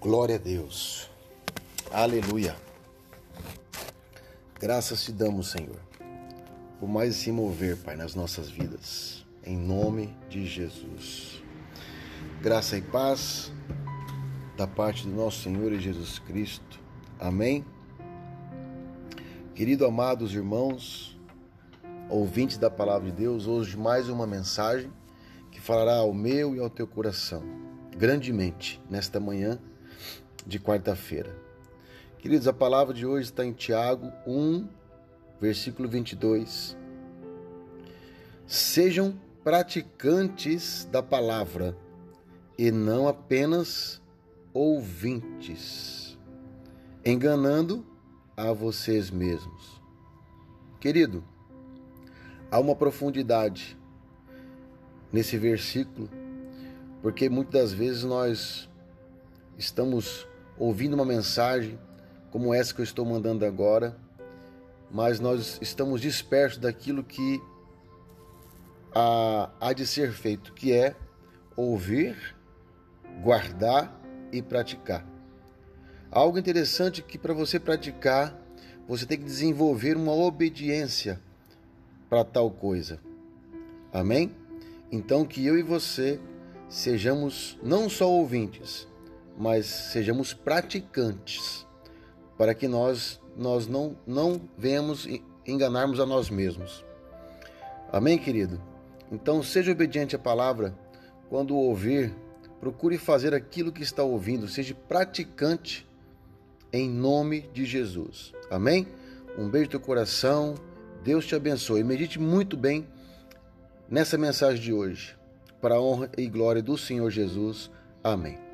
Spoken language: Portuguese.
Glória a Deus. Aleluia. Graças te damos, Senhor, por mais se mover, Pai, nas nossas vidas. Em nome de Jesus. Graça e paz da parte do nosso Senhor e Jesus Cristo. Amém. Querido amados irmãos, ouvintes da palavra de Deus, hoje mais uma mensagem que falará ao meu e ao teu coração grandemente nesta manhã de quarta-feira. Queridos, a palavra de hoje está em Tiago 1, versículo 22. Sejam praticantes da palavra e não apenas ouvintes, enganando a vocês mesmos. Querido, há uma profundidade nesse versículo, porque muitas vezes nós estamos ouvindo uma mensagem como essa que eu estou mandando agora, mas nós estamos dispersos daquilo que há, há de ser feito, que é ouvir, guardar e praticar. Algo interessante que para você praticar, você tem que desenvolver uma obediência para tal coisa. Amém? Então que eu e você sejamos não só ouvintes, mas sejamos praticantes, para que nós nós não não venhamos enganarmos a nós mesmos. Amém, querido? Então seja obediente à palavra quando ouvir, procure fazer aquilo que está ouvindo, seja praticante em nome de Jesus. Amém? Um beijo no coração. Deus te abençoe. Medite muito bem nessa mensagem de hoje, para a honra e glória do Senhor Jesus. Amém.